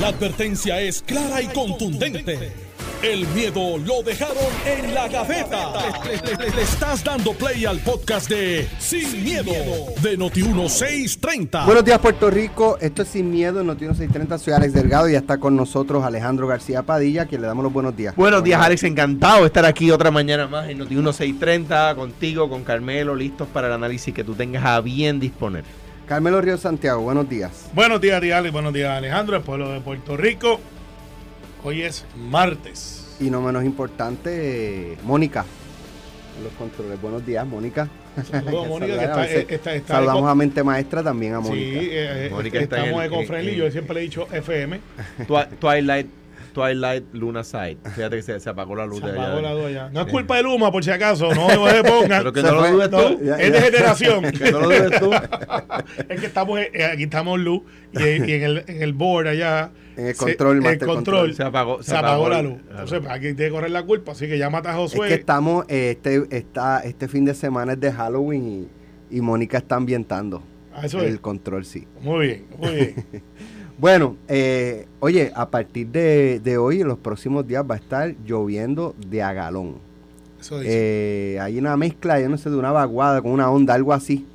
La advertencia es clara y contundente. El miedo lo dejaron en la gaveta. Le, le- le- le estás dando play al podcast de Sin, miedo, de Noti1630. Buenos días, Puerto Rico. Esto es Sin Miedo en Noticiero 630. Soy Alex Delgado y ya está con nosotros Alejandro García Padilla, a quien le damos los buenos días. Buenos días, Alex. Encantado de estar aquí otra mañana más en Noti 1630 contigo, con Carmelo, listos para el análisis que tú tengas a bien disponer. Carmelo Río Santiago, buenos días. Buenos días, Alex. Buenos días, Alejandro, el pueblo de Puerto Rico. Hoy es martes. Y no menos importante, eh, Mónica. en Los controles. Buenos días, Mónica. Saludos, Mónica, que saludar, está, está, está Saludamos a Mente Maestra también a Sí, Mónica. eh, eh, Mónica está en estamos el- eco-friendly. en- Yo siempre le he dicho FM. Twi- Twilight, Twilight Luna Side. Fíjate que se, se apagó la luz Se de allá. apagó la luz allá. No es culpa de Luma, por si acaso. No no se pongan. Pero que Se no lo dudes No, tú. Ya, es de ya. generación. Que no lo dudes tú. es que estamos, eh, aquí estamos luz y, y en, el, en el board allá. En el se- control, en el control, control. Se apagó, se apagó la luz. Entonces, aquí tiene que correr la culpa. Así que llama a Es Josué. que estamos, eh, este, está, este fin de semana es de Halloween y, y Mónica está ambientando Ah, eso el es. control, sí. Muy bien, muy bien. Bueno, eh, oye, a partir de, de hoy, en los próximos días, va a estar lloviendo de a galón. Eso dice. Eh, hay una mezcla, yo no sé, de una vaguada con una onda, algo así.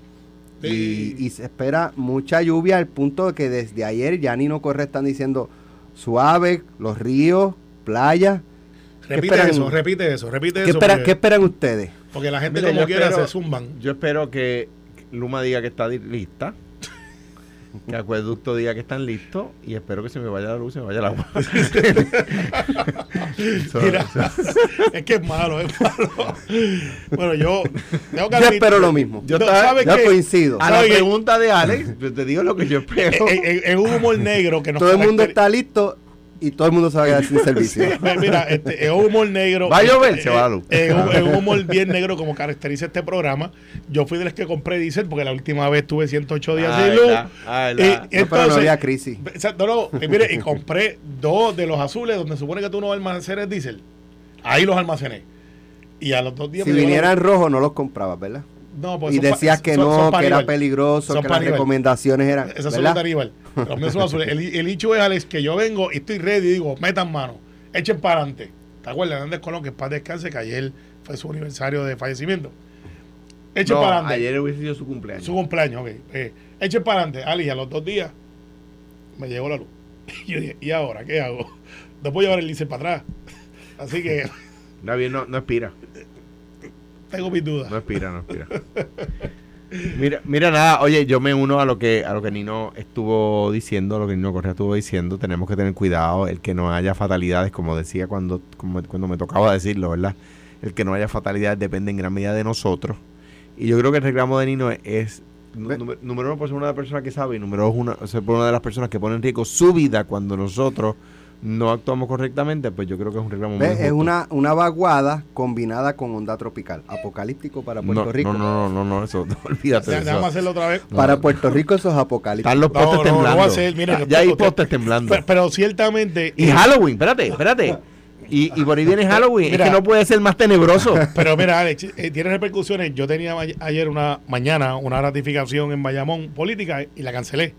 Sí. Y, y se espera mucha lluvia al punto de que desde ayer ya Nino Corre están diciendo suave, los ríos, playas. repite eso, repite eso, repite ¿Qué, eso. espera- porque, qué esperan ustedes? porque la gente Mira, como yo quiera espero- se zumban. Yo espero que Luma diga que está lista. Que Acueducto diga que están listos. Y espero que se me vaya la luz y se me vaya el agua. Mira, es que es malo, es malo. Bueno, yo tengo que Yo admitir- espero lo mismo. Yo No, estaba- ¿sabes Yo coincido. A la pregunta de Alex, yo te digo lo que yo espero. Es, es- es un humor negro que nos Todo el mundo está listo y todo el mundo se va a quedar sin servicio. Mira, este, es un humor negro. Va a llover, Eh, se va la luz. Es un, es un humor bien negro como caracteriza este programa. Yo fui de los que compré diésel porque la última vez tuve 108 días Ah, sin luz. ah, Y- y No, pero no entonces- había crisis. Exacto, no, y mire, y compré dos de los azules donde supone que tú no almacenes diésel. Ahí los almacené. Y a los dos días Si vinieran rojo no los comprabas, ¿verdad? No, pues y decías que son- no, son para que era peligroso, Son que para las recomendaciones eran. Esas son los son azules. El, el hecho es, Alex, que yo vengo y estoy ready y digo, metan mano, echen para adelante. ¿Te acuerdas? Hernández Colón, que paz descanse, que ayer fue su aniversario de fallecimiento. Echen No, para adelante. ayer hubiese sido su cumpleaños. Su cumpleaños, ok. Eh, echen para adelante. Ali, a los dos días me llegó la luz. Y yo dije, ¿y ahora qué hago? No puedo llevar el diésel para atrás. Así que David no, no expira. Tengo mis dudas. No expira, no expira. Mira, mira nada, oye, yo me uno a lo que a lo que Nino estuvo diciendo, a lo que Nino Correa estuvo diciendo, tenemos que tener cuidado, el que no haya fatalidades, como decía cuando, como- cuando me tocaba decirlo, ¿verdad? El que no haya fatalidades depende en gran medida de nosotros. Y yo creo que el reclamo de Nino es, número, número uno, por ser una persona que sabe, y número dos, una, ser por una de las personas que pone en riesgo su vida cuando nosotros no actuamos correctamente, pues yo creo que es un reclamo muy. Es una, una vaguada combinada con onda tropical. Apocalíptico para Puerto no, Rico. no, no, no, no, eso, no, olvídate de Ya, Déjame eso. hacerlo otra vez. Para Puerto Rico eso es apocalíptico. Están los postes no, no temblando. va a ser, mira, Ya- ya hay postes temblando. Pero, pero ciertamente. y Halloween, espérate, espérate. Y, y por ahí viene Halloween. Mira. es que no puede ser más tenebroso. Pero mira, Alex, eh, tiene repercusiones. Yo tenía ayer una mañana una ratificación en Bayamón política y la cancelé.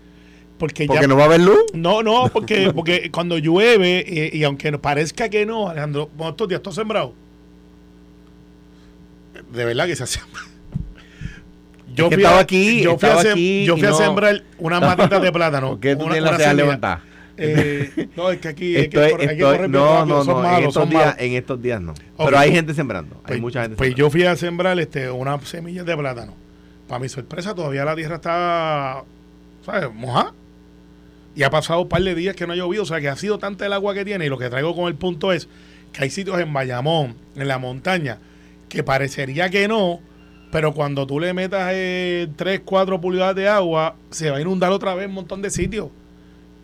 Porque, Porque ya. no va a haber luz. No, no, porque, porque cuando llueve, y, y aunque parezca que no, Alejandro, estos días todo sembrado. De verdad que se hace. Yo Es fui, a, aquí, yo fui, a, estaba sem- aquí yo y fui a no- sembrar unas matitas de plátano. ¿Por qué tú una- tienes una levantada? Eh, no, es que aquí hay que Estoy- hay que correr no, no, no. en, malos, estos días, en estos días no. Pero hay gente sembrando. Hay Pues, mucha gente pues sembrando. yo fui a sembrar este, unas semillas de plátano. Para mi sorpresa, todavía la tierra está, ¿sabes? Mojada. Y ha pasado un par de días que no ha llovido. O sea, que ha sido tanta el agua que tiene. Y lo que traigo con el punto es que hay sitios en Bayamón, en la montaña, que parecería que no, pero cuando tú le metas eh, 3, 4 pulgadas de agua, se va a inundar otra vez un montón de sitios.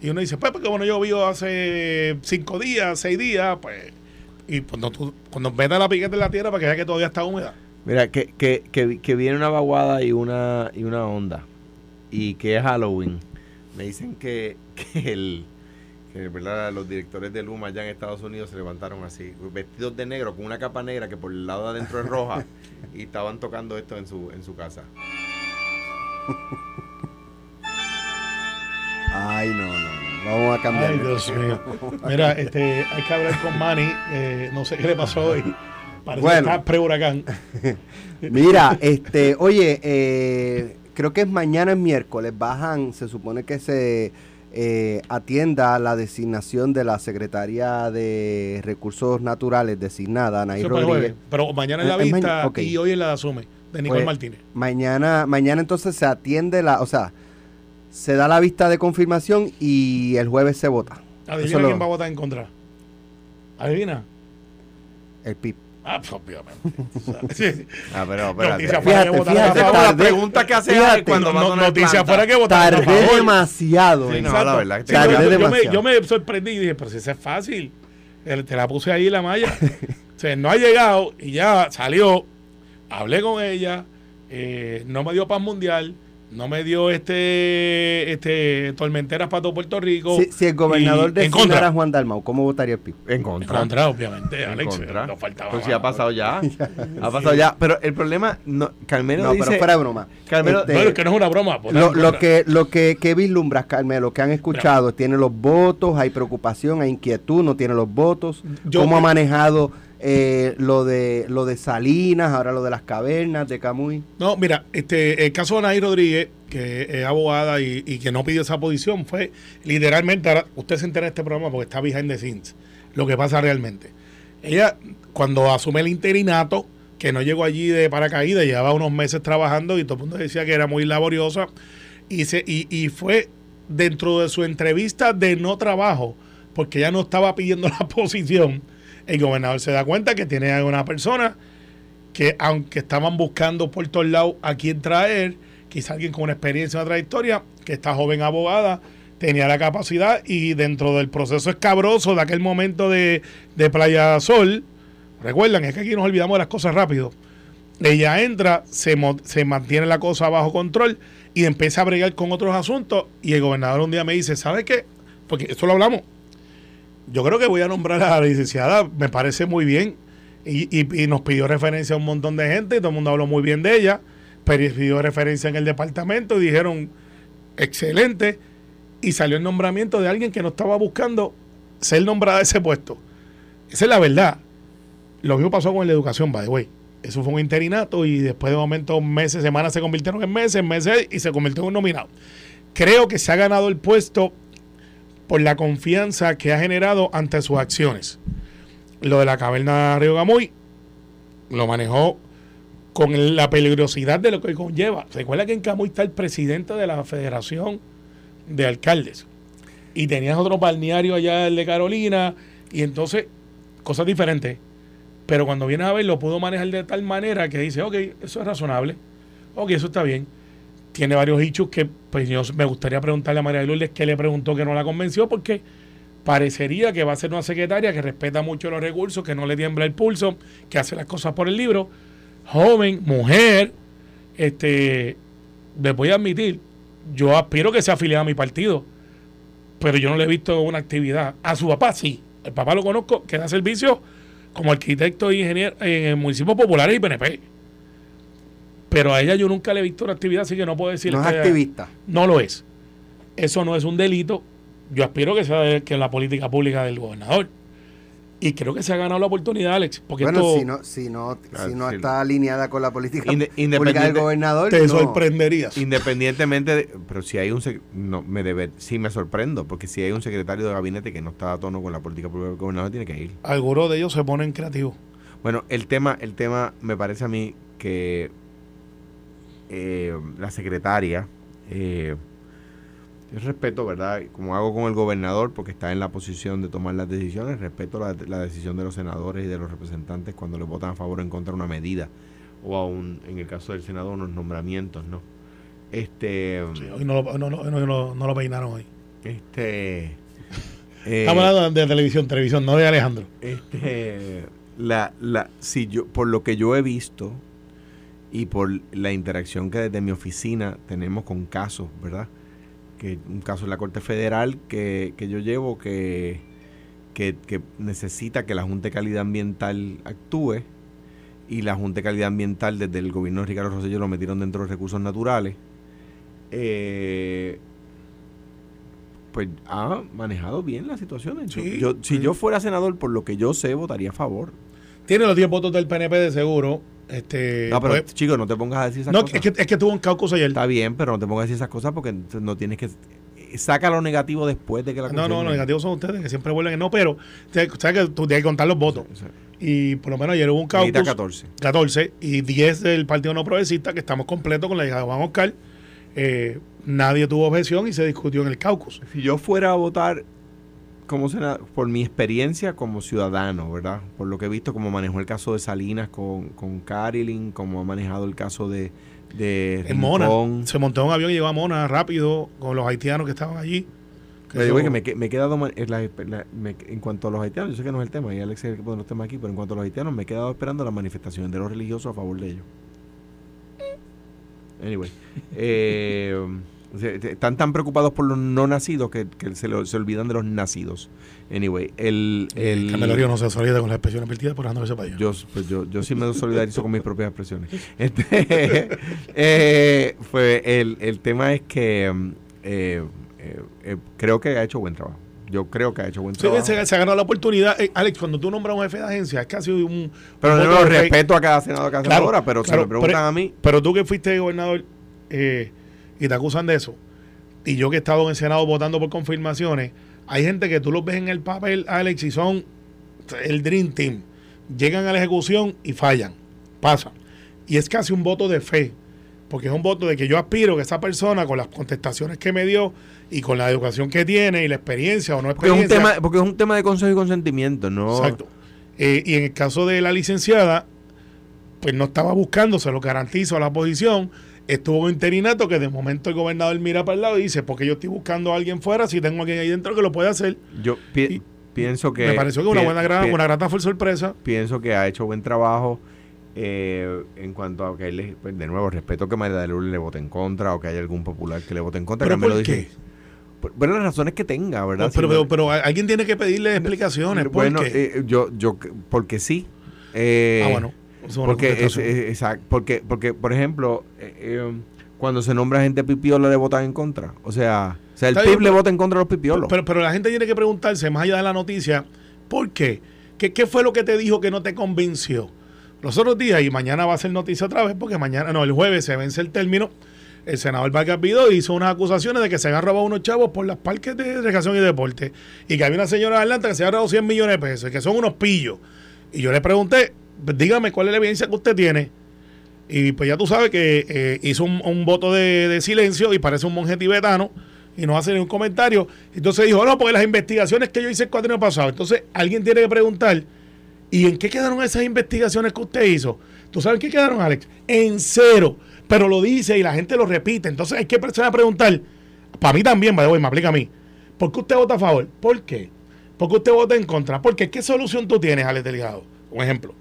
Y uno dice, pues, porque bueno, llovido hace 5 días, 6 días, pues... Y cuando tú cuando metas la piqueta en la tierra para que vea que todavía está húmeda. Mira, que, que, que, que viene una vaguada y una, y una onda. Y que es Halloween. Me dicen que, que el que ¿verdad? los directores de Luma allá en Estados Unidos se levantaron así, vestidos de negro, con una capa negra que por el lado de adentro es roja, y estaban tocando esto en su, en su casa. Ay, no, no, no. Vamos a cambiar. Ay, Dios mío. Mira, este, hay que hablar con Manny. eh, no sé qué le pasó hoy. Parece Bueno. que está pre-huracán. Mira, este, oye, eh, creo que es mañana es miércoles, bajan, se supone que se eh, atienda la designación de la secretaria de Recursos Naturales designada, Anaí Eso Rodríguez. Pero mañana es la Eh, es vista mañana, ok. y hoy es la de asume, de Nicole Pues, Martínez. Mañana, mañana entonces se atiende la, o sea, se da la vista de confirmación y el jueves se vota. Adivina Eso lo- quién va a votar en contra. Adivina. El PIB. Ah, pues, obviamente. Ah, pero Noticia fuera que votaron a favor. la pregunta que hace fíjate, cuando No, noticia fuera que votaron a favor. demasiado. Sí, en- no, Exacto. la verdad que Sí, tardé yo, yo me, demasiado. yo me sorprendí y dije, pero si esa es fácil. Te la puse ahí la malla. o sea, no ha llegado y ya salió. Hablé con ella. eh, no me dio paz mundial. No me dio este este tormenteras para todo Puerto Rico. Si, si el gobernador designara contra. a Juan Dalmau, ¿cómo votaría el PIB? En En contra. contra, obviamente, En Alex. contra. No faltaba Pues sí ha pasado ya. ha pasado ya. Pero el problema, no, Carmelo No, dice... pero fuera de broma. Carmelo- Este, es que no es una broma. votar lo, lo contra. que lo que, que vislumbras, Carmelo, que han escuchado, tiene los votos, hay preocupación, hay inquietud, no tiene los votos. Yo- ¿Cómo ha manejado eh, lo de lo de Salinas, ahora lo de las cavernas de Camuy? No, mira, este, el caso de Anaí Rodríguez, que es abogada y, que no pidió esa posición, fue literalmente, ahora usted se entera de este programa porque está behind the scenes, lo que pasa realmente. Ella, cuando asume el interinato, que no llegó allí de paracaídas, llevaba unos meses trabajando y todo el mundo decía que era muy laboriosa, y, se, y fue dentro de su entrevista de no trabajo, porque ella no estaba pidiendo la posición, el gobernador se da cuenta que tiene a una persona que aunque estaban buscando por todos lados a quién traer, quizá alguien con una experiencia, una trayectoria, que esta joven abogada tenía la capacidad y dentro del proceso escabroso de aquel momento de, de Playa Sol, recuerdan, es que aquí nos olvidamos de las cosas rápido, ella entra, se, se mantiene la cosa bajo control y empieza a bregar con otros asuntos y el gobernador un día me dice, ¿sabe qué? Porque esto lo hablamos. Yo creo que voy a nombrar a la licenciada, me parece muy bien. Y, y- nos pidió referencia a un montón de gente y todo el mundo habló muy bien de ella. Pero pidió referencia en el departamento y dijeron, excelente. Y salió el nombramiento de alguien que no estaba buscando ser nombrada a ese puesto. Esa es la verdad. Lo mismo pasó con la educación, by the way. Eso fue un interinato y después de momento meses, semanas se convirtieron en meses, meses y se convirtió en un nominado. Creo que se ha ganado el puesto por la confianza que ha generado ante sus acciones. Lo de la caverna Río Gamuy lo manejó con la peligrosidad de lo que conlleva. ¿Se recuerda que en Camuy está el presidente de la Federación de Alcaldes? Y tenías otro balneario allá, el de Carolina, y entonces, cosas diferentes. Pero cuando vienes a ver, lo pudo manejar de tal manera que dice, ok, eso es razonable, ok, eso está bien. Tiene varios hechos que, pues yo me gustaría preguntarle a María de Lourdes qué le preguntó que no la convenció, porque parecería que va a ser una secretaria que respeta mucho los recursos, que no le tiembla el pulso, que hace las cosas por el libro, joven, mujer, este, les voy a admitir, yo aspiro que sea afiliada a mi partido, pero yo no le he visto una actividad. A su papá sí, el papá lo conozco, que da servicio como arquitecto e ingeniero en municipios populares y PNP. Pero a ella yo nunca le he visto una actividad, así que no puedo decir No es activista. no lo es. Eso no es un delito. Yo aspiro que sea de- que la política pública del gobernador. Y creo que se ha ganado la oportunidad, Alex. Porque Bueno, esto si no, si no, Claro, si no sí. está alineada con la política Inde- pública del gobernador, te no. sorprenderías. Independientemente de, pero si hay un no me debe sí me sorprendo porque si hay un secretario de gabinete que no está a tono con la política pública del gobernador tiene que ir. Algunos de ellos se ponen creativos. Bueno, el tema el tema me parece a mí que eh, la secretaria eh, yo respeto, ¿verdad? Como hago con el gobernador porque está en la posición de tomar las decisiones, respeto la, la decisión de los senadores y de los representantes cuando le votan a favor o en contra de una medida o a un, en el caso del Senado, unos nombramientos, ¿no? Este, Sí, hoy no lo, no, no- no- no- no lo peinaron hoy. este, eh, Estamos hablando de televisión, televisión, no de Alejandro. este, la, la, si yo, por lo que yo he visto y por la interacción que desde mi oficina tenemos con casos, ¿verdad? Que un caso en la Corte Federal que, que yo llevo que, que, que necesita que la Junta de Calidad Ambiental actúe y la Junta de Calidad Ambiental desde el gobierno de Ricardo Rosselló lo metieron dentro de los recursos naturales. Eh, pues ha manejado bien las situaciones. Yo- Sí, yo, si sí. yo fuera senador, por lo que yo sé, votaría a favor. Tiene los 10 votos del PNP de seguro. Este, no, pero pues, chicos, no te pongas a decir esas no, cosas. es que, es que tuvo un caucus ayer. Está bien, pero no te pongas a decir esas cosas porque no tienes que... Saca lo negativo después de que la No, no, los negativos son ustedes que siempre vuelven. No, pero sabes que tú tienes que contar los votos. Y por lo menos ayer hubo un caucus. 14. 14 y 10 del Partido No Progresista, que estamos completos con la hija de Juan Oscar. Eh, nadie tuvo objeción y se discutió en el caucus. Si yo fuera a votar como senador, por mi experiencia como ciudadano, ¿verdad? Por lo que he visto, como manejó el caso de Salinas con, con Carilyn, como ha manejado el caso de, de En Mona. Se montó un avión y llegó a Mona rápido con los haitianos que estaban allí. Que Pero digo que me, me he quedado en, la- la- me- en cuanto a los haitianos, yo sé que no es el tema, y Alex es el que pone los temas aquí, pero en cuanto a los haitianos, me he quedado esperando las manifestaciones de los religiosos a favor de ellos. Anyway, eh, están tan preocupados por los no nacidos que, que se, lo- se olvidan de los nacidos. Anyway, el... el Carmelo Río no se solida con las expresiones vertidas por dejando ese país. yo, pues yo, yo sí me solidarizo con mis propias expresiones. Este, eh, fue el, el tema es que mm, eh, eh, eh, creo que ha hecho buen trabajo. Yo creo que ha hecho buen Sí, trabajo. se, se ha ganado la oportunidad. Eh, Alex, cuando tú nombras un jefe de agencia, es casi un. pero un yo fe. respeto a cada senador, a cada Claro, senadora, pero claro, si me preguntan pero- a mí, Pero tú que fuiste gobernador eh, y te acusan de eso, y yo que he estado en el Senado votando por confirmaciones, hay gente que tú los ves en el papel, Alex, y son el Dream Team. Llegan a la ejecución y fallan. Pasan. Y es casi un voto de fe. Porque es un voto de que yo aspiro que esa persona, con las contestaciones que me dio y con la educación que tiene y la experiencia o no porque es, un experiencia. tema, porque es un tema de consejo y consentimiento, ¿no? Exacto. Eh, y en el caso de la licenciada, pues no estaba buscando, se lo garantizo a la oposición. Estuvo en interinato que de momento el gobernador mira para el lado y dice, porque yo estoy buscando a alguien fuera, si tengo a alguien ahí dentro que lo puede hacer. Yo pi- Y pienso que... Me pareció que una buena pi- una grata fue sorpresa. pienso que ha hecho buen trabajo eh, en cuanto a que él, pues, de nuevo, respeto que María de Lourdes le vote en contra o que haya algún popular que le vote en contra. ¿Pero que me lo por qué? Por, por las razones que tenga, ¿verdad? pero, Si pero, no- pero alguien tiene que pedirle explicaciones. ¿Por bueno, qué? eh, yo, yo, porque sí. Eh, ah, bueno. Es porque, es, porque, porque, por ejemplo, eh, eh, cuando se nombra gente pipiola le votan en contra. O sea, o sea el PIB le vota en contra a los pipiolos. Pero, pero la gente tiene que preguntarse, más allá de la noticia, ¿por qué? ¿Qué, qué fue lo que te dijo que no te convenció? Los otros días, y mañana va a ser noticia otra vez, porque mañana, no, el jueves se vence el término. El senador Vargas Vidó hizo unas acusaciones de que se habían robado unos chavos por las parques de recreación y deporte. Y que había una señora de Atlanta que se había robado 100 millones de pesos, y que son unos pillos. Y yo le pregunté, "Pues dígame cuál es la evidencia que usted tiene. Y pues ya tú sabes que eh, hizo un, un voto de, de silencio y parece un monje tibetano y no hace ningún comentario. Entonces dijo, no, porque las investigaciones que yo hice el cuatrino pasado. Entonces alguien tiene que preguntar, ¿y en qué quedaron esas investigaciones que usted hizo? ¿Tú sabes en qué quedaron, Alex? En cero. Pero lo dice y la gente lo repite. Entonces hay que empezar a preguntar, para mí también, way, me aplica a mí. ¿Por qué usted vota a favor? ¿Por qué? ¿Por qué usted vota en contra? Porque ¿qué solución tú tienes, Alex Delgado? Un ejemplo.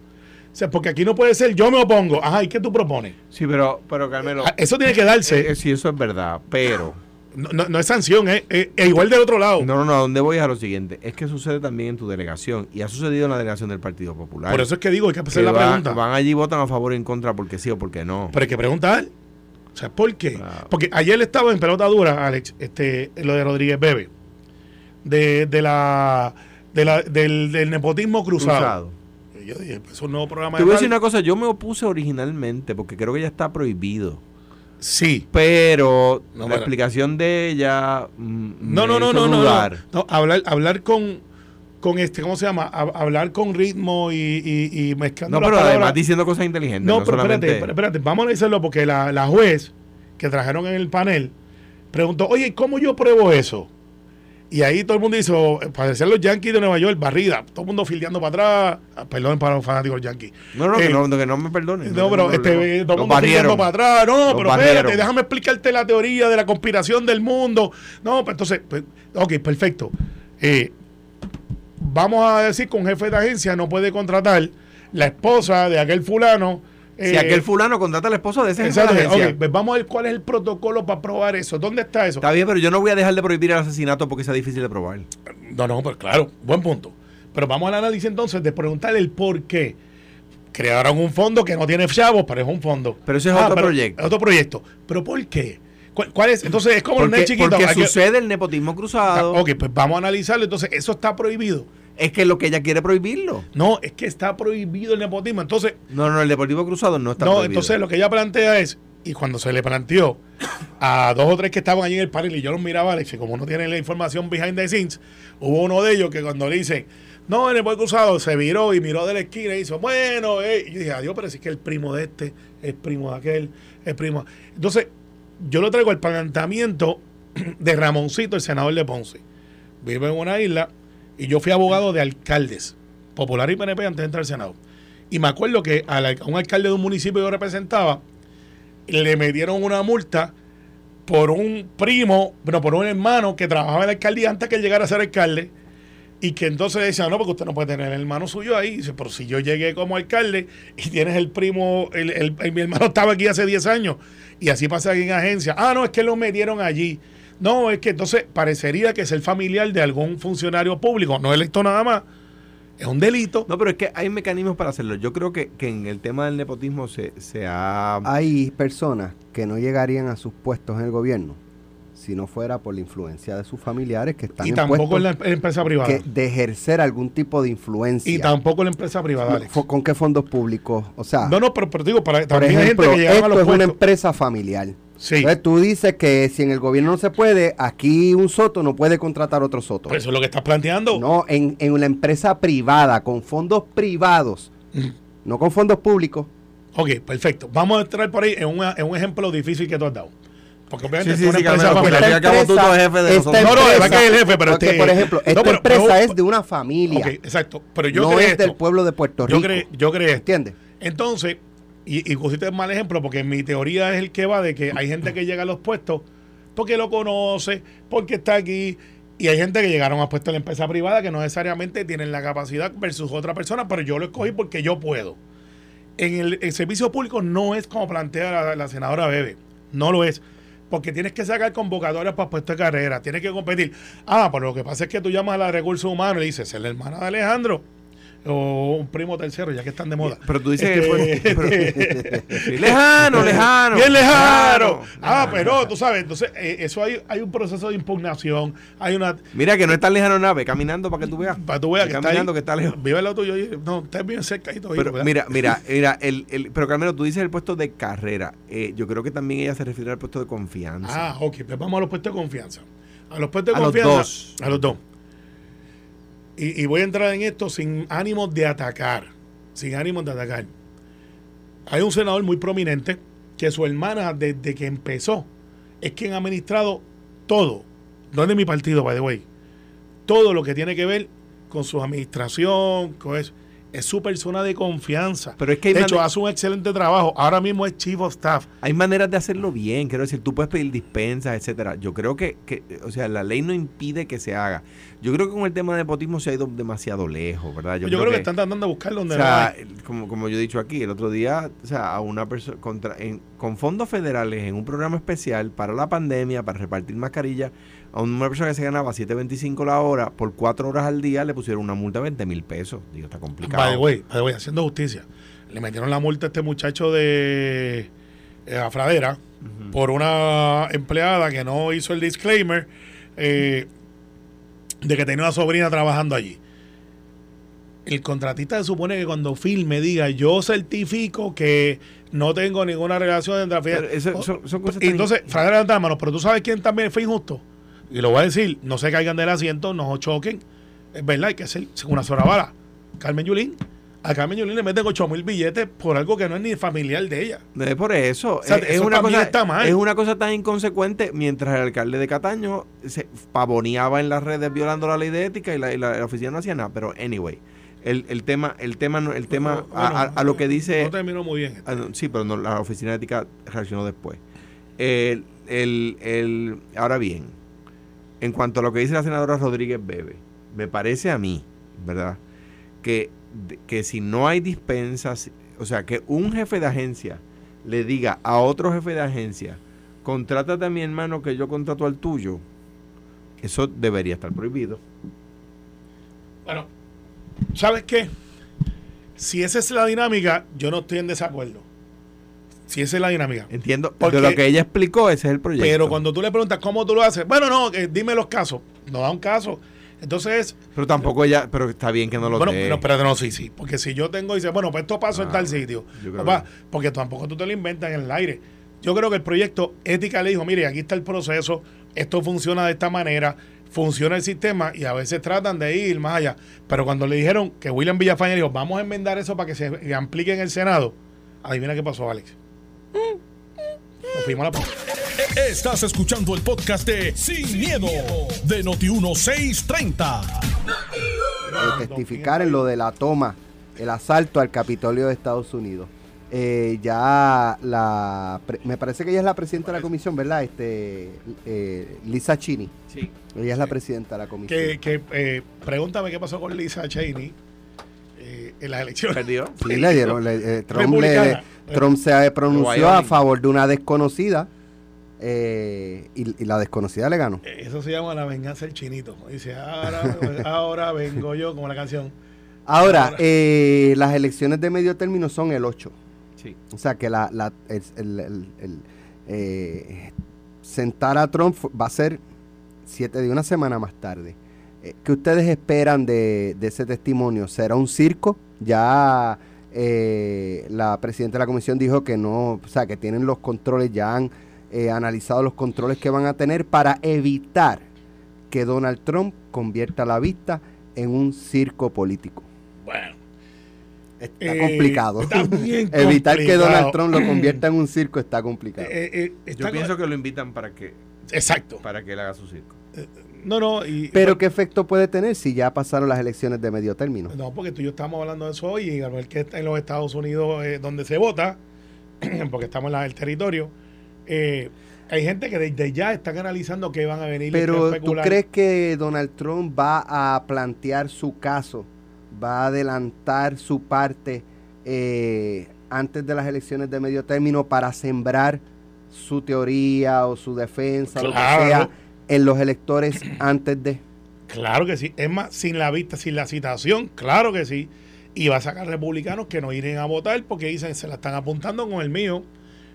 O sea, porque aquí no puede ser yo me opongo. Ajá, ¿y qué tú propones? sí, pero, pero Carmelo, Ah, Eso tiene que darse. eh, eh, sí, eso es verdad, pero... No, no- no es sanción, es es- es igual del otro lado. No, no, no, ¿a dónde voy es a lo siguiente? Es que sucede también en tu delegación y ha sucedido en la delegación del Partido Popular. Por eso es que digo, hay que que hacer la va- pregunta. van allí y votan a favor o en contra porque sí o porque no. Pero hay que preguntar. O sea, ¿por qué? Claro. Porque ayer estaba en pelota dura, Alex, este, lo de Rodríguez Bebe. De, de la, de la, del, del nepotismo cruzado. Cruzado. Yo dije, pues es un nuevo programa Te voy a decir una cosa, yo me opuse originalmente porque creo que ya está prohibido. Sí. Pero No, la explicación de ella mm, No, no, no, no, no, no. hablar, hablar con, con este, ¿cómo se llama? Hab- hablar con ritmo y, y, y mezclando No, pero palabras. además diciendo cosas inteligentes. No, No, pero solamente... espérate, espérate, vamos a analizarlo porque la, la juez que trajeron en el panel preguntó, oye, ¿cómo yo pruebo eso? Y ahí todo el mundo hizo, parecían los Yankees de Nueva York, barrida, todo el mundo fildeando para atrás, Ah, perdón para los fanáticos Yankees. No, no, Eh, que no, que no me perdone. No, pero este, todo el mundo fildeando barrieron. para atrás. No, Los pero barrieron. espérate, déjame explicarte la teoría de la conspiración del mundo. No, pues entonces, pues, ok, perfecto. Eh, vamos a decir que un jefe de agencia no puede contratar la esposa de aquel fulano. Si eh, aquel fulano contrata al esposo de ese de Exacto, pues vamos a ver cuál es el protocolo para probar eso. ¿Dónde está eso? Está bien, pero yo no voy a dejar de prohibir el asesinato porque sea difícil de probar. No, no, pues claro, buen punto. Pero vamos al análisis entonces de preguntarle el por qué. Crearon un fondo que no tiene chavos, pero es un fondo. Pero ese es otro pero- proyecto. Otro proyecto. ¿Pero por qué? ¿Cuál, cuál es? Entonces es como nenes chiquitos. porque que- sucede el nepotismo cruzado. Ok, pues vamos a analizarlo. Entonces, eso está prohibido. Es que lo que ella quiere prohibirlo. No, es que está prohibido el nepotismo. Entonces, No, no, el deportivo cruzado no está no, prohibido. entonces lo que ella plantea es, y cuando se le planteó a dos o tres que estaban allí en el panel y yo los miraba, Alex, y como no tienen la información behind the scenes, hubo uno de ellos que cuando le dicen, no, en el buen cruzado, se viró y miró de la esquina y hizo, bueno, eh. y yo dije, adiós, pero si es que el primo de este, el primo de aquel, el primo. Entonces, yo lo traigo al planteamiento de Ramoncito, el senador de Ponce. Vive en una isla y yo fui abogado de alcaldes, popular y PNP antes de entrar al Senado. Y me acuerdo que a un alcalde de un municipio que yo representaba, le metieron una multa por un primo, bueno, por un hermano que trabajaba en la alcaldía antes que él llegara a ser alcalde. Y que entonces decía, no, porque usted no puede tener el hermano suyo ahí. Dice, pero si yo llegué como alcalde y tienes el primo, el, el- el- mi hermano estaba aquí hace 10 años. Y así pasa aquí en agencia. Ah, no, es que lo metieron allí. No, es que entonces parecería que es el familiar de algún funcionario público, no electo nada más. Es un delito. No, pero es que hay mecanismos para hacerlo. Yo creo que, que en el tema del nepotismo se, se ha... Hay personas que no llegarían a sus puestos en el gobierno si no fuera por la influencia de sus familiares que están y en tampoco en la, puestos en la empresa privada. que de ejercer algún tipo de influencia. Y tampoco en la empresa privada. Alex. ¿Con qué fondos públicos? O sea, No, no, pero, pero digo, para, por también hay gente ejemplo, que llegaron a esto los es una empresa familiar. Sí, Entonces tú dices que si en el gobierno no se puede, aquí un soto no puede contratar otro soto. pero eso es lo que estás planteando. No, en, en una empresa privada, con fondos privados, Mm. no con fondos públicos. Ok, perfecto. Vamos a entrar por ahí en, una- en un ejemplo difícil que tú has dado. Porque obviamente Sí, sí, es una sí, empresa al cabo tú jefe de esta nosotros. No, no, empresa- es que el jefe, pero porque, este- por ejemplo, esta No, pero- empresa pero- es de una familia. Ok, exacto. Pero yo no creo es esto. del pueblo de Puerto Rico. yo creo yo creo esto. ¿Entiendes? Entonces, y, y pusiste mal ejemplo, porque mi teoría es el que va de que hay gente que llega a los puestos porque lo conoce, porque está aquí, y hay gente que llegaron a puestos en la empresa privada que no necesariamente tienen la capacidad versus otra persona, pero yo lo escogí porque yo puedo. En el, el servicio público no es como plantea la, la senadora Bebe, no lo es. Porque tienes que sacar convocatorias para puestos de carrera, tienes que competir. Ah, pero lo que pasa es que tú llamas a la recursos humanos y dices, es la hermana de Alejandro o un primo tercero, ya que están de moda. Pero tú dices Este, que fue- este, Sí, lejano, lejano. Bien lejano. Ah, pero tú sabes, entonces eh, eso hay, hay un proceso de impugnación, hay una Mira que no es tan lejano nada, ve caminando para que tú veas. para tú veas Ve que está caminando ahí, que está lejos. Vive al lado tuyo y no, estás bien cerca y todo. Pero ¿verdad? mira, mira, mira, el, el, pero Carmelo, tú dices el puesto de carrera. Eh, yo creo que también ella se refiere al puesto de confianza. Ah, ok, pues vamos a los puestos de confianza. A los puestos de A los confianza. dos. A los dos. Y, y voy a entrar en esto sin ánimo de atacar. Sin ánimo de atacar. Hay un senador muy prominente que su hermana, desde que empezó, es quien ha administrado todo. No es de mi partido, by the way. Todo lo que tiene que ver con su administración, con eso. Es su persona de confianza. Pero es que de hecho, hace un excelente trabajo. Ahora mismo es Chief of Staff. Hay maneras de hacerlo bien, quiero decir, tú puedes pedir dispensas, etcétera. Yo creo que, que, o sea, la ley no impide que se haga. Yo creo que con el tema de nepotismo se ha ido demasiado lejos, ¿verdad? Yo, creo que, están tratando de buscar o donde no sea, hay. como, como yo he dicho aquí, el otro día, o sea, a una persona contra, en- con fondos federales en un programa especial para la pandemia, para repartir mascarillas, a una persona que se ganaba 7.25 la hora, por cuatro horas al día le pusieron una multa de 20 mil pesos. Digo, está complicado. By the way, by the way, haciendo justicia. Le metieron la multa a este muchacho de eh, Afradera por una empleada que no hizo el disclaimer eh, de que tenía una sobrina trabajando allí. El contratista se supone que cuando filme diga yo certifico que no tengo ninguna relación entre la eso- son- son cosas entonces, Fradera levanta la mano, pero tú sabes quién también fue injusto. Y lo voy a decir, no se caigan del asiento, no choquen. Es verdad, hay que hacer una sola bala. Carmen Yulín. A Carmen Yulín le meten 8 mil billetes por algo que no es ni familiar de ella. Es por eso. sea, es, una cosa, está mal. es una cosa tan inconsecuente mientras el alcalde de Cataño se pavoneaba en las redes violando la ley de ética y la, y la- la oficina no hacía nada. Pero, anyway, el, el tema, el tema, no- el tema Bueno, a, a- a lo que dice. No terminó muy bien. ah, no, sí, pero no, la oficina de ética reaccionó después. El, el, el- ahora bien, en cuanto a lo que dice la senadora Rodríguez Bebe, me parece a mí, ¿verdad? Que, que si no hay dispensas, o sea, que un jefe de agencia le diga a otro jefe de agencia, contrátate a mi hermano que yo contrato al tuyo, eso debería estar prohibido. Bueno, ¿sabes qué? Si esa es la dinámica, yo no estoy en desacuerdo. Si esa es la dinámica. Entiendo. Porque- de lo que ella explicó, ese es el proyecto. Pero cuando tú le preguntas cómo tú lo haces, bueno, no, eh, dime los casos. No da un caso. Entonces, Pero tampoco ella, pero está bien que no lo bueno, dé. no, espérate, no, sí, sí. Porque si yo tengo y dice, bueno, pues esto pasó en Ah, tal sitio. Papá, que- porque tampoco tú te lo inventas en el aire. Yo creo que el proyecto Ética le dijo, mire, aquí está el proceso, esto funciona de esta manera, funciona el sistema y a veces tratan de ir más allá. Pero cuando le dijeron que William Villafaña dijo, vamos a enmendar eso para que se aplique en el Senado, adivina qué pasó, Alex. Nos fuimos a la pausa. Estás escuchando el podcast de Sin, miedo, de Noti1630. eh, testificar en lo de la toma, el asalto al Capitolio de Estados Unidos. Eh, ya la, me parece que ella es la presidenta de la comisión, ¿verdad? Este, eh, Lisa Chini. Sí. Ella es la presidenta de la comisión. Que, que, eh, pregúntame qué pasó con Lisa Cheney en las elecciones. Perdió. Sí, le dieron, le- eh, Trump, le-. Trump se pronunció a favor de una desconocida eh, y, y la desconocida le ganó. Eh, Eso se llama la venganza del chinito. Dice, ahora, ahora vengo yo, como la canción. Ahora, Ahora. eh, las elecciones de medio término son el 8. Sí. O sea que la, la- el, el- el- el, eh, sentar a Trump va a ser siete de una semana más tarde. Eh, ¿Qué ustedes esperan de, de ese testimonio? ¿Será un circo? Ya eh, la presidenta de la comisión dijo que no, o sea, que tienen los controles, ya han eh, analizado los controles que van a tener para evitar que Donald Trump convierta la vista en un circo político. Bueno. Está eh, complicado. está bien Evitar que. Donald Trump lo convierta en un circo está complicado. Eh, eh, está Yo pienso que lo invitan para que, Exacto. para que él haga su circo. No, no. Y, Pero ¿qué efecto puede tener si ya pasaron las elecciones de medio término? No, porque tú y yo estamos hablando de eso hoy y al ver que está en los Estados Unidos eh, donde se vota, porque estamos en la- el territorio, eh, hay gente que desde ya están analizando que van a venir Pero ¿tú crees que Donald Trump va a plantear su caso, va a adelantar su parte eh, antes de las elecciones de medio término para sembrar su teoría o su defensa, lo que sea, en los electores antes de... Claro que sí. Es más, sin la vista, sin la citación, claro que sí. Y va a sacar republicanos que no iren a votar porque dicen se la están apuntando con el mío.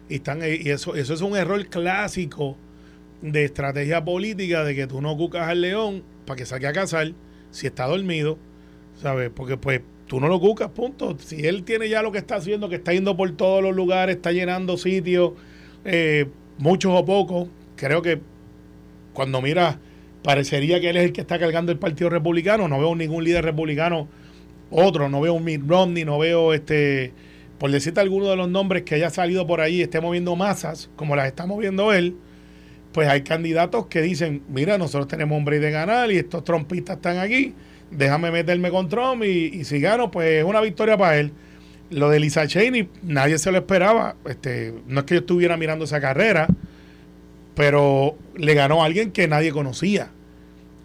Y, están, y eso, eso es un error clásico de estrategia política de que tú no cucas al león para que saque a cazar si está dormido, ¿sabes? Porque pues tú no lo cucas, punto. Si él tiene ya lo que está haciendo, que está yendo por todos los lugares, está llenando sitios, eh, muchos o pocos, creo que cuando mira, parecería que él es el que está cargando el Partido Republicano. No veo ningún líder republicano, otro, no veo un Mitt Romney, no veo este, por decirte alguno de los nombres que haya salido por ahí, esté moviendo masas, como las está moviendo él. Pues hay candidatos que dicen, mira, nosotros tenemos break de ganar y estos trompistas están aquí, déjame meterme con Trump y, y si gano, pues es una victoria para él. Lo de Lisa Cheney, nadie se lo esperaba. Este, no es que yo estuviera mirando esa carrera, pero le ganó a alguien que nadie conocía,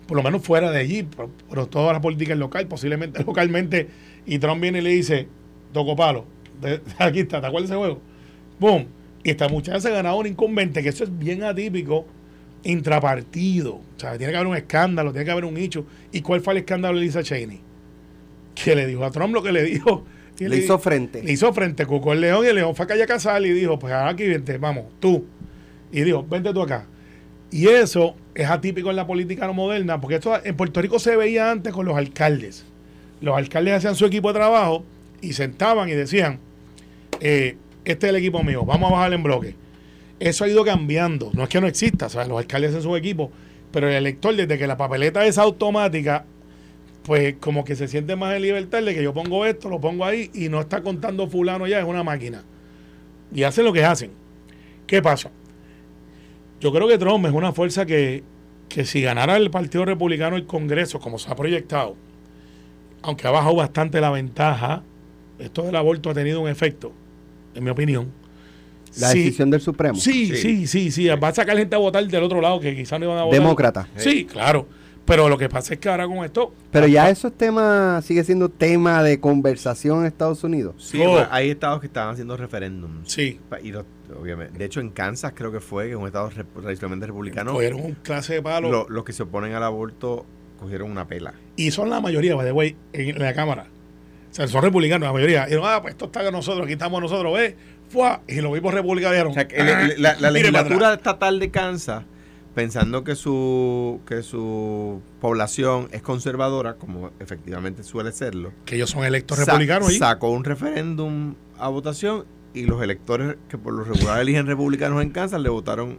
por lo menos fuera de allí, pero, pero toda la política es local, posiblemente localmente, y Trump viene y le dice, toco palo, de- aquí está, ¿te acuerdas ese juego? ¡Boom! Y esta muchacha se ganaba un incumbente, que eso es bien atípico, intrapartido, o sea, tiene que haber un escándalo, tiene que haber un hecho. ¿Y cuál fue el escándalo de Lisa Cheney? Que le dijo a Trump lo que le dijo. Le hizo frente. le hizo frente, cucó el león y el león fue a calle a casar y dijo, pues ahora aquí vente, vamos, tú. Y dijo, vente tú acá. Y eso es atípico en la política no moderna, porque esto en Puerto Rico se veía antes con los alcaldes. Los alcaldes hacían su equipo de trabajo y sentaban y decían, eh, este es el equipo mío, vamos a bajar en bloque. Eso ha ido cambiando, no es que no exista, ¿sabes? los alcaldes hacen su equipo, pero el elector desde que la papeleta es automática, pues como que se siente más en libertad de que yo pongo esto, lo pongo ahí y no está contando fulano ya, es una máquina. Y hacen lo que hacen. ¿Qué pasa? Yo creo que Trump es una fuerza que, que si ganara el Partido Republicano el Congreso, como se ha proyectado, aunque ha bajado bastante la ventaja, esto del aborto ha tenido un efecto, en mi opinión. La Sí, decisión del Supremo. Sí, Sí. sí, sí, sí, Va a sacar gente a votar del otro lado que quizás no iban a votar. Demócrata. Sí, claro. Pero lo que pasa es que ahora con esto. Pero ya eso es tema, sigue siendo tema de conversación en Estados Unidos. Sí, Oh. pues, hay estados que estaban haciendo referéndums. Sí. Y los- obviamente. De hecho, en Kansas creo que fue, que es un estado re- tradicionalmente republicano. Cogieron un clase de palo. lo- los que se oponen al aborto cogieron una pela. Y son la mayoría, by the way, en la Cámara. O sea, son republicanos, la mayoría. Y dijeron, ah, pues esto está con nosotros, aquí estamos nosotros, ve, fue Y los mismos republicanos O sea, que la, legislatura estatal de Kansas, pensando que su, que su población es conservadora, como efectivamente suele serlo, que ellos son electos sa- republicanos ahí. sacó un referéndum a votación y los electores que por lo regular eligen republicanos en Kansas le votaron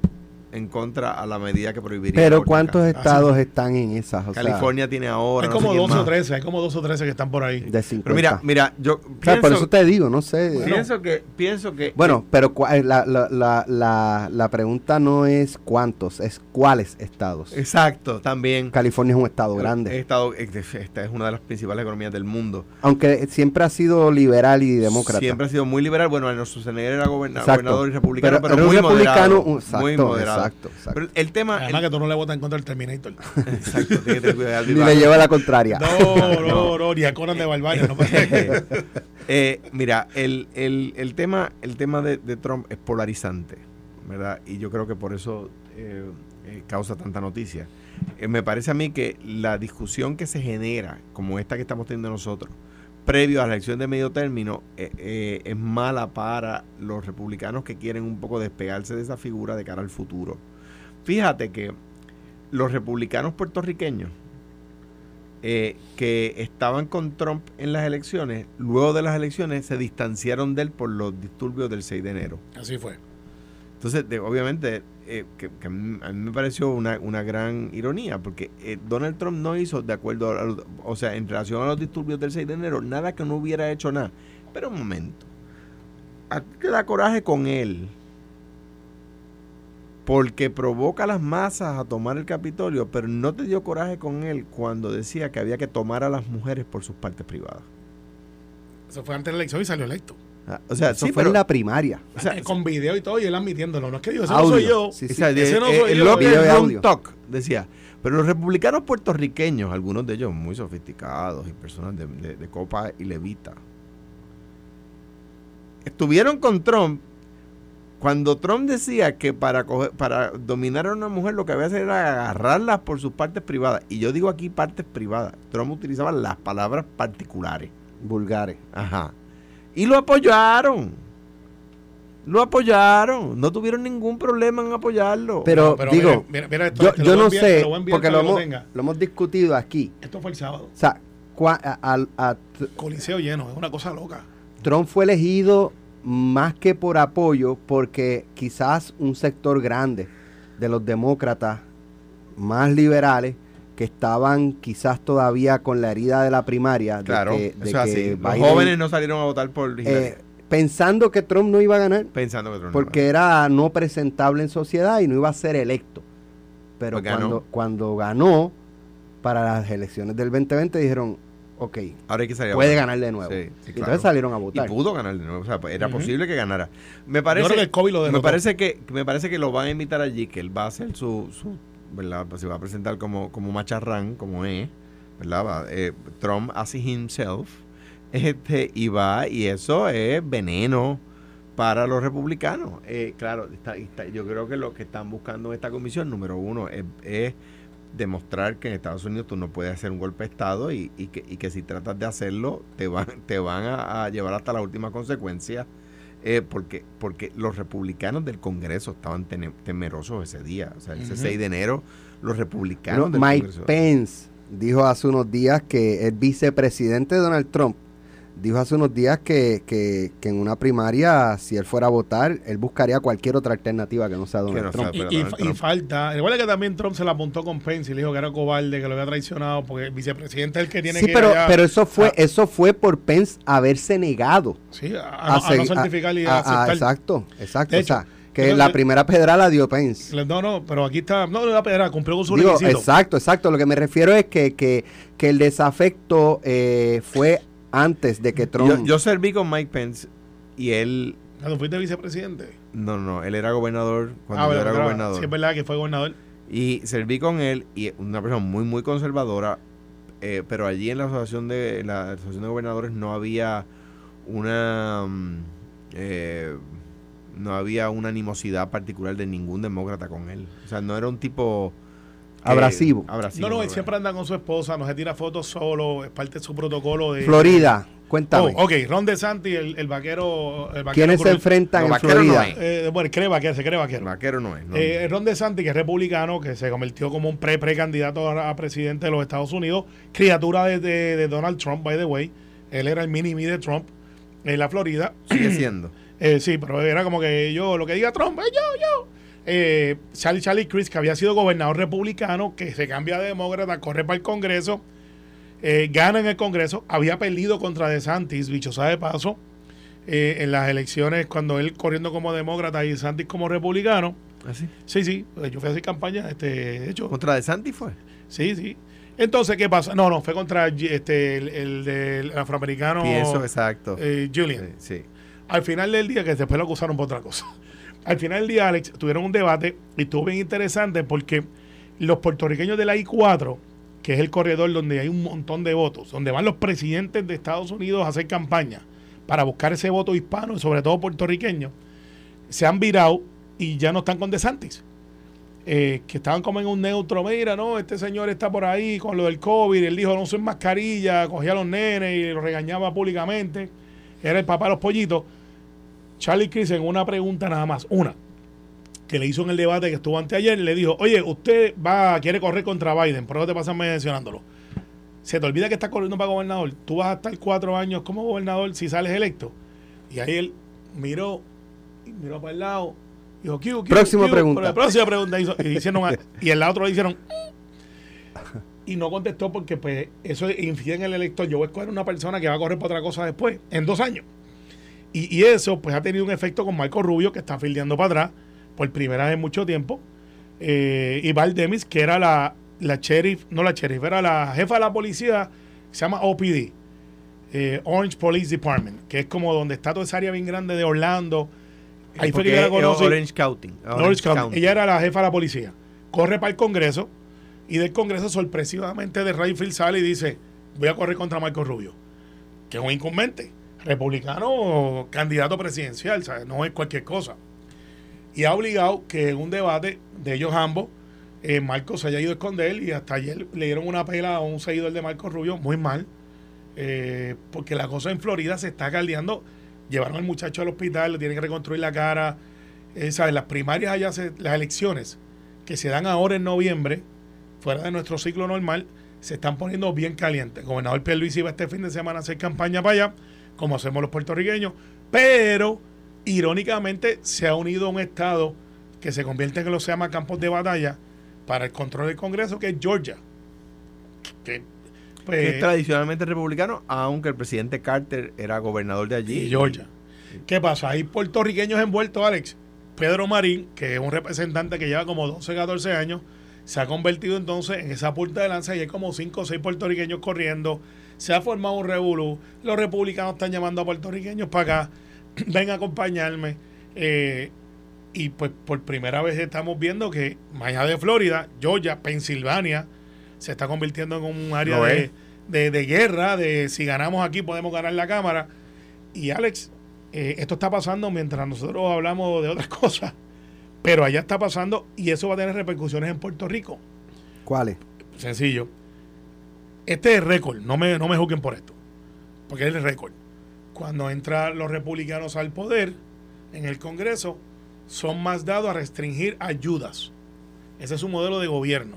en contra a la medida que prohibiría. Pero ¿cuántos Kansas. estados están en esas? O sea, California tiene ahora. hay no sé como quién 12 o. 13, hay como 12 o 13 que están por ahí. de 50. Pero mira, mira, yo O sea, por eso te digo, no sé. Bueno. pienso que pienso que Bueno, pero cua- la, la, la, la, la pregunta no es cuántos, es cuáles estados. exacto, también California es un estado grande. estado- esta es una de las principales economías del mundo. Aunque siempre ha sido liberal y demócrata. Siempre ha sido muy liberal. Bueno, Arnold Schwarzenegger era goberna- Exacto. gobernador y republicano, pero, era un muy republicano. moderado. un- exacto, muy moderado. Exacto, exacto. Pero el tema... Además el- que tú no le votas en contra del Terminator. exacto, tiene que. Ni le lleva la contraria. No, no, no, ni a Conan de Barbaria. No pasa Eh, mira, el, el, el tema, el tema de, de Trump es polarizante, ¿verdad? Y yo creo que por eso eh, eh, causa tanta noticia. Eh, me parece a mí que la discusión que se genera, como esta que estamos teniendo nosotros, previo a la elección de medio término, eh, eh, es mala para los republicanos que quieren un poco despegarse de esa figura de cara al futuro. Fíjate que los republicanos puertorriqueños, eh, que estaban con Trump en las elecciones, luego de las elecciones se distanciaron de él por los disturbios del 6 de enero. Así fue. Entonces, de- obviamente, eh, que, a, mí, me pareció una, una gran ironía, porque eh, Donald Trump no hizo, de acuerdo, a, o sea, en relación a los disturbios del 6 de enero, nada que no hubiera hecho nada. Pero un momento, a ti te da coraje con él, porque provoca a las masas a tomar el Capitolio, pero no te dio coraje con él cuando decía que había que tomar a las mujeres por sus partes privadas. Eso fue antes de la elección y salió electo. O sea, Eso sí, fue pero- en la primaria. o sea, Eh, con video y todo, y él admitiéndolo. No es que digo, ese no Audio. soy yo. Sí, de- Ese no eh, soy el yo, Room audio. Talk decía, pero los republicanos puertorriqueños, algunos de ellos muy sofisticados y personas de, de- de copa y levita, estuvieron con Trump cuando Trump decía que para, coger- para dominar a una mujer lo que había que hacer era agarrarlas por sus partes privadas. Y yo digo aquí partes privadas. Trump utilizaba las palabras particulares. Vulgares. Ajá. Y lo apoyaron. Lo apoyaron. No tuvieron ningún problema en apoyarlo. Pero, Pero digo, mira, mira, mira esto, yo, yo no enviar- sé, lo porque lo lo hemos, lo hemos discutido aquí. Esto fue el sábado. O sea, cua- a- al- a- Coliseo lleno, es una cosa loca. Trump fue elegido más que por apoyo, porque quizás un sector grande de los demócratas más liberales que estaban quizás todavía con la herida de la primaria, de claro, que- de eso es que así. Los jóvenes no salieron a votar por Hillary, eh, pensando que Trump no iba a ganar, pensando que Trump no porque era no presentable en sociedad y no iba a ser electo. Pero Pues ganó. cuando, ganó para las elecciones del 2020 dijeron, ok. Ahora hay que salir a puede ganar de nuevo. Sí, sí, Y claro. Entonces salieron a Y votar. pudo ganar de nuevo. O sea, era posible que ganara. Me Yo parece, creo que el COVID lo me parece que me parece que lo van a invitar allí, que él va a hacer su, su Pues se va a presentar como, como macharrán, como es, ¿verdad? Eh, Trump así himself, este, y va, y eso es veneno para los republicanos. Eh, claro, está- yo creo que lo que están buscando en esta comisión, número uno, es, demostrar que en Estados Unidos tú no puedes hacer un golpe de Estado y, que, si tratas de hacerlo te van, te van a, llevar hasta la última consecuencia. Eh, porque, porque los republicanos del Congreso estaban temerosos ese día. O sea, ese Ujú. 6 de enero, los republicanos Bueno, del Mike Congreso. Pence dijo hace unos días que el vicepresidente de Donald Trump dijo hace unos días que, que, que en una primaria, si él fuera a votar, él buscaría cualquier otra alternativa que no sea Donald no Trump. sea- Y, y- Donald y Trump. falta, recuerda que también Trump se la apuntó con Pence y le dijo que era cobarde, que lo había traicionado, porque el vicepresidente es el que tiene Sí, que pero, ir allá pero eso fue a- eso fue por Pence haberse negado sí, a, a no- a no certificar y a, a- a- aceptar. exacto, exacto. De o sea, que la primera pedra la dio Pence. No, no, pero aquí está, no, la pedra cumplió con su Digo, requisito. exacto, exacto. Lo que me refiero es que, que, que el desafecto eh, fue antes de que Trump... Yo, yo serví con Mike Pence y él, Cuando fuiste vicepresidente. no, no, él era gobernador cuando Ah, yo era gobernador. Sí, es verdad que fue gobernador. Y serví con él y una persona muy, muy conservadora, eh, pero allí en la asociación de la asociación de gobernadores no había una mm, eh, no había una animosidad particular de ningún demócrata con él. O sea, no era un tipo Abrasivo. abrasivo, no, no, él siempre anda con su esposa, no se tira fotos solo, es parte de su protocolo de... Florida, Cuéntame. Oh, ok, Ron DeSantis, el, el vaquero. El vaquero ¿Quiénes se enfrentan No, en no Florida? Eh, bueno, cree vaquero, se cree vaquero. Vaquero no es. no. Eh, Ron DeSantis, que es republicano, que se convirtió como un pre-precandidato a, a presidente de los Estados Unidos, criatura de, de- de Donald Trump, by the way. Él era el mini-me de Trump en la Florida. Sigue siendo. Eh, sí, pero era como que yo, lo que diga Trump, eh, yo, yo. Eh, Charlie Charlie Chris, que había sido gobernador republicano, que se cambia de demócrata, corre para el Congreso, eh, gana en el Congreso, había perdido contra DeSantis, bicho sabe de paso, eh, en las elecciones cuando él corriendo como demócrata y DeSantis como republicano. ¿Así? Sí, sí, pues yo fui a hacer campaña, este, de hecho, ¿Contra De Santi fue? sí, sí. Entonces, ¿qué pasa? No, no, fue contra este, el, el del afroamericano Pienso, exacto. eh, Julian. Sí, sí. Al final del día, que después lo acusaron por otra cosa. Al final del día, Alex, tuvieron un debate y estuvo bien interesante porque los puertorriqueños de la I-4, que es el corredor donde hay un montón de votos, donde van los presidentes de Estados Unidos a hacer campaña para buscar ese voto hispano y sobre todo puertorriqueño, se han virado y ya no están con DeSantis. Eh, que estaban como en un neutro, mira, no, este señor está por ahí con lo del COVID, él dijo no usen mascarilla, cogía a los nenes y los regañaba públicamente, era el papá de los pollitos. Charlie Chris en una pregunta nada más, una, que le hizo en el debate que estuvo anteayer, le dijo, oye, usted va, quiere correr contra Biden, por eso te pasan mencionándolo. Se te olvida que estás corriendo para gobernador, tú vas a estar cuatro años como gobernador si sales electo. Y ahí él miró, miró para el lado, dijo, "Q, Q, Próxima Q". pregunta. La próxima pregunta hizo- y, hicieron, y el otro le hicieron, y no contestó porque pues eso incide en el elector. Yo voy a escoger una persona que va a correr para otra cosa después, en dos años. Y, y eso pues ha tenido un efecto con Marco Rubio, que está fildeando para atrás por primera vez en mucho tiempo. Eh, y Val Demis, que era la, la sheriff, no la sheriff, era la jefa de la policía, se llama OPD, eh, Orange Police Department, que es como donde está toda esa área bien grande de Orlando. Ahí fue que la es conocí. Orange County. Orange County. Ella era la jefa de la policía. Corre para el Congreso y del Congreso sorpresivamente de Rayfield sale y dice, voy a correr contra Marco Rubio, que es un incumbente, republicano, candidato presidencial, ¿sabes? no es cualquier cosa. Y ha obligado que en un debate de ellos ambos, eh, Marco se haya ido a esconder y hasta ayer le dieron una pela a un seguidor de Marco Rubio, muy mal, eh, porque la cosa en Florida se está caldeando. Llevaron al muchacho al hospital, le tienen que reconstruir la cara. Eh, ¿sabes? Las primarias allá, las elecciones que se dan ahora en noviembre, fuera de nuestro ciclo normal, se están poniendo bien calientes. El gobernador Pierluisi va este fin de semana a hacer campaña para allá, como hacemos los puertorriqueños, pero irónicamente se ha unido un estado que se convierte en lo que se llama campos de batalla para el control del Congreso, que es Georgia. Que, pues, Que es tradicionalmente republicano, aunque el presidente Carter era gobernador de allí. y Georgia. ¿Qué pasa? Hay puertorriqueños envueltos, Alex. Pedro Marín, que es un representante que lleva como 12, 14 años, se ha convertido entonces en esa puerta de lanza y hay como 5 o 6 puertorriqueños corriendo. Se ha formado un revolú. Los republicanos están llamando a puertorriqueños para acá. Ven a acompañarme. Eh, y pues por primera vez estamos viendo que más allá de Florida, Georgia, Pensilvania, se está convirtiendo en un área de- de guerra, de si ganamos aquí podemos ganar la Cámara. Y Alex, eh, esto está pasando mientras nosotros hablamos de otras cosas, pero allá está pasando y eso va a tener repercusiones en Puerto Rico. ¿Cuáles? Sencillo. Este es el récord, no me, no me juzguen por esto, porque es el récord. Cuando entran los republicanos al poder en el Congreso, son más dados a restringir ayudas. Ese es su modelo de gobierno.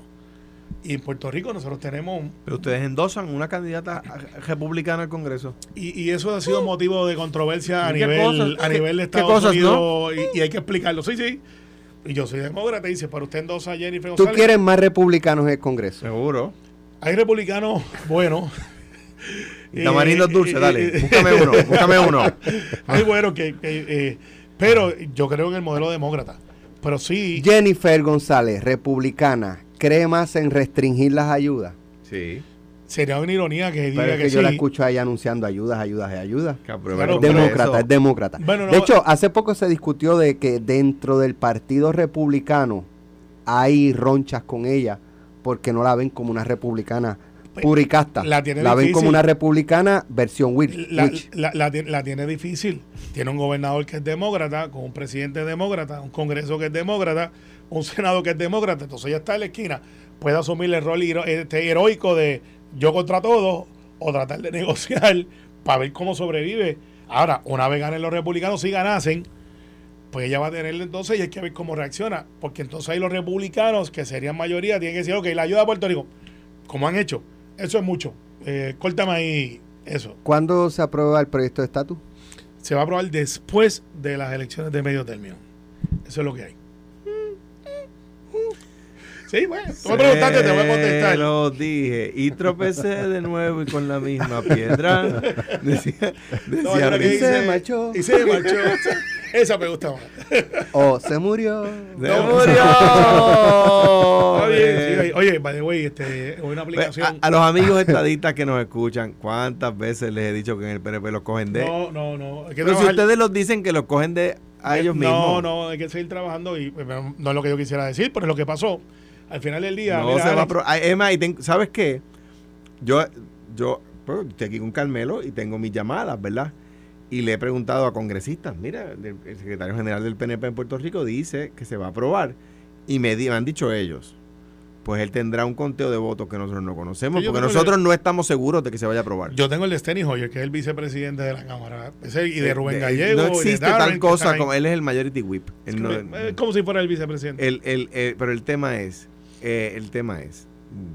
Y en Puerto Rico nosotros tenemos un- Pero ustedes endosan una candidata republicana al Congreso. Y, y eso ha sido motivo de controversia a ¿Y qué nivel, cosas? a ¿Qué- nivel de Estados cosas, Unidos y, y hay que explicarlo. Sí, sí. Y yo soy demócrata y dice, para usted endosa a Jennifer ¿Tú González. quieres más republicanos en el Congreso? Seguro. Hay republicanos buenos. Y tamarindo dulce, dale. Búscame uno, búscame uno. Hay buenos que... que, eh, pero yo creo en el modelo demócrata. Pero sí... Jennifer González, republicana, cree más en restringir las ayudas. Sí. Sería una ironía que diga Pero es que, que yo sí. la escucho a ella anunciando ayudas, ayudas y ayudas. Claro, pero demócrata, eso- es demócrata. Bueno, no- de hecho, hace poco se discutió de que dentro del Partido Republicano hay ronchas con ella porque no la ven como una republicana Pues, puricasta. la tiene ven difícil. como una republicana versión witch. la, la- la ti- la tiene difícil. Tiene un gobernador que es demócrata, con un presidente demócrata, un congreso que es demócrata, un senado que es demócrata. Entonces ella está en la esquina. Puede asumir el rol hero- este, heroico de yo contra todos o tratar de negociar para ver cómo sobrevive. Ahora, una vez ganen los republicanos, si ganasen, pues ella va a tener entonces y hay que ver cómo reacciona. Porque entonces ahí los republicanos, que serían mayoría, tienen que decir, ok, la ayuda a Puerto Rico, como han hecho, eso es mucho. Eh, córtame ahí eso. ¿Cuándo se aprueba el proyecto de estatus? Se va a aprobar después de las elecciones de medio término. Eso es lo que hay. Sí, bueno, tú me preguntaste, te voy a contestar. Lo dije. Y tropecé de nuevo y con la misma piedra. Decía, No, decía que y se marchó. Y se marchó. Esa me gusta más. O se murió. ¡Se No. murió! Está bien, sí, oye, oye, by the way, este, es una Pues, aplicación. a, a los amigos estadistas que nos escuchan, ¿cuántas veces les he dicho que en el PNP los cogen de... no, no, no. Pero si ustedes los dicen que los cogen de a ellos no, mismos. No, hay que seguir trabajando y pues, no es lo que yo quisiera decir, pero es lo que pasó. Al final del día, No mira, se va a Emma, y ten- ¿sabes qué? Yo, yo pues, estoy aquí con Carmelo y tengo mis llamadas, ¿verdad? Y le he preguntado a congresistas, mira, el, secretario general del PNP en Puerto Rico dice que se va a aprobar. Y me, di- me han dicho ellos, pues él tendrá un conteo de votos que nosotros no conocemos, Sí, porque nosotros no estamos seguros de que se vaya a aprobar. yo tengo el de Steny Hoyer, que es el vicepresidente de la Cámara. Ese, y de Eh, Rubén Gallego. No y de existe tal cosa como él es el majority whip. No- Es como si fuera el vicepresidente. El, el, el- pero el tema es, eh, el tema es,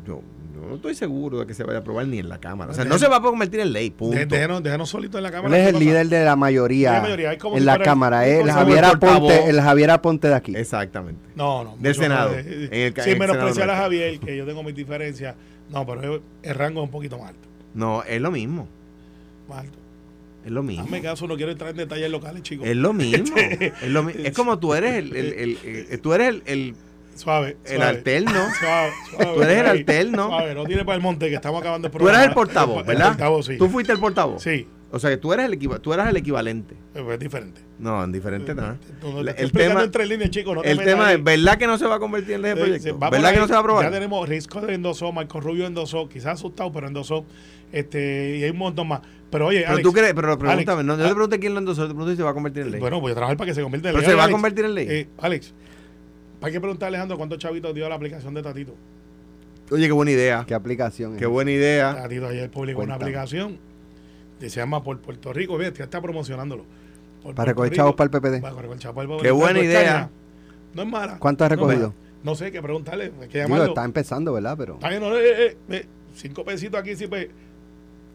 yo, no estoy seguro de que se vaya a aprobar ni en la Cámara. O sea, no se va a convertir en ley, punto. De- déjenos, déjenos solitos en la Él Cámara. es ¿qué el líder de la mayoría, De la mayoría, es como en si la el- Cámara. es Es el Javier Aponte, el Javier Aponte de aquí. Exactamente. No, no. Del Senado, más de- en el ca- sin en el menospreciar a. Javier, que yo tengo mis diferencias. No, pero el, el rango es un poquito más alto. No, es lo mismo. Más alto. Es lo mismo. Hazme caso, no quiero entrar en detalles locales, chicos. Es lo mismo. es, lo mi- es como tú eres el, el- el- el- tú eres el, el- Suave. el alterno. Suave, suave. Tú eres el alterno. Suave, no tire para el monte, que estamos acabando el Tú programa. eres el portavoz, El ¿verdad? portavoz, sí. Tú fuiste el portavoz. Sí, O sea, que tú eres el, equiva- tú eras el equivalente. pero es diferente. No, en diferente nada. No, estoy el tema, entre líneas, chicos. El tema es, ¿verdad que no se va a convertir en ley de Sí, sí, proyecto? ¿Verdad que no se va a aprobar? Ya tenemos Risco de endosó, Marco Rubio endosó, quizás asustado, pero endosó. Este, y hay un montón más. Pero oye, Pero Alex, tú crees, pero pregúntame, Alex, no, yo te pregunté quién lo endosó, te pregunté si se va a convertir en ley. Bueno, voy a trabajar para que se convierta en pero ley. se va a convertir en ley. eh, Alex, hay que preguntarle a Alejandro cuántos chavitos dio la aplicación de Tatito. Oye, qué buena idea. ¿Qué aplicación es Qué buena idea. Tatito ayer publicó una aplicación que se llama Por Puerto Rico. Ya está promocionándolo. Por Para recoger chavos para el PPD. Para recoger chavos para el Qué PPD. buena No es idea. caña. No es mala. ¿Cuánto has recogido? No, sé, hay que preguntarle. Hay que Digo, llamarlo. está empezando, ¿verdad? Pero Está bien, no, eh, eh, eh, cinco pesitos aquí, sí, pues.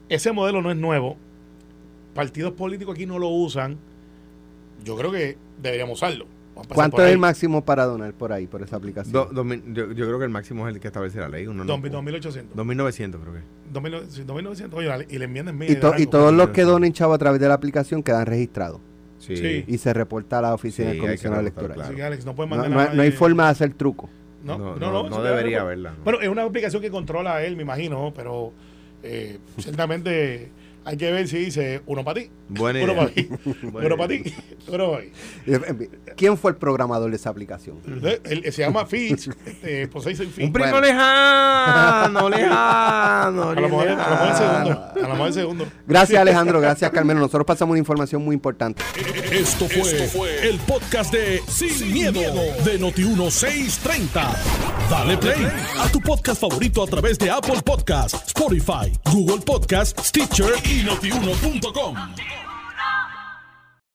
Ese modelo no es nuevo. Partidos políticos aquí no lo usan. Yo creo que deberíamos usarlo. ¿Cuánto es ahí. el máximo para donar por ahí, por esa aplicación? Do- yo, yo creo que el máximo es el que establece la ley. Uno no- Dos mil- 2.800. 2900 creo que. 2.900. sí, 2.900. Oye, la- y le enmiendan mil. y, to- y rango. todos los que donen chavo a través de la aplicación quedan registrados Sí. Sí. y se reporta a la oficina Sí, del comisionado electoral. Que, Alex, no No, mandar no no hay eh, forma de hacer truco. No, No, no, no, no, no sí, debería claro. haberla, no. Bueno, es una aplicación que controla a él, me imagino, pero eh, ciertamente hay que ver si dice uno para ti, Buena uno para ti, uno para ti, uno para ti. Eh, ¿Quién fue el programador de esa aplicación? Se llama Fitch, este, pues ahí se Fitch. Un primo Bueno. lejano, lejano. A lo mejor, a lo mejor el segundo, a lo mejor el segundo. Gracias Alejandro, gracias Carmelo. Nosotros pasamos una información muy importante. Esto fue, el podcast de Sin, miedo, de Noti1630. Dale play a tu podcast favorito a través de Apple Podcasts, Spotify, Google Podcasts, Stitcher y.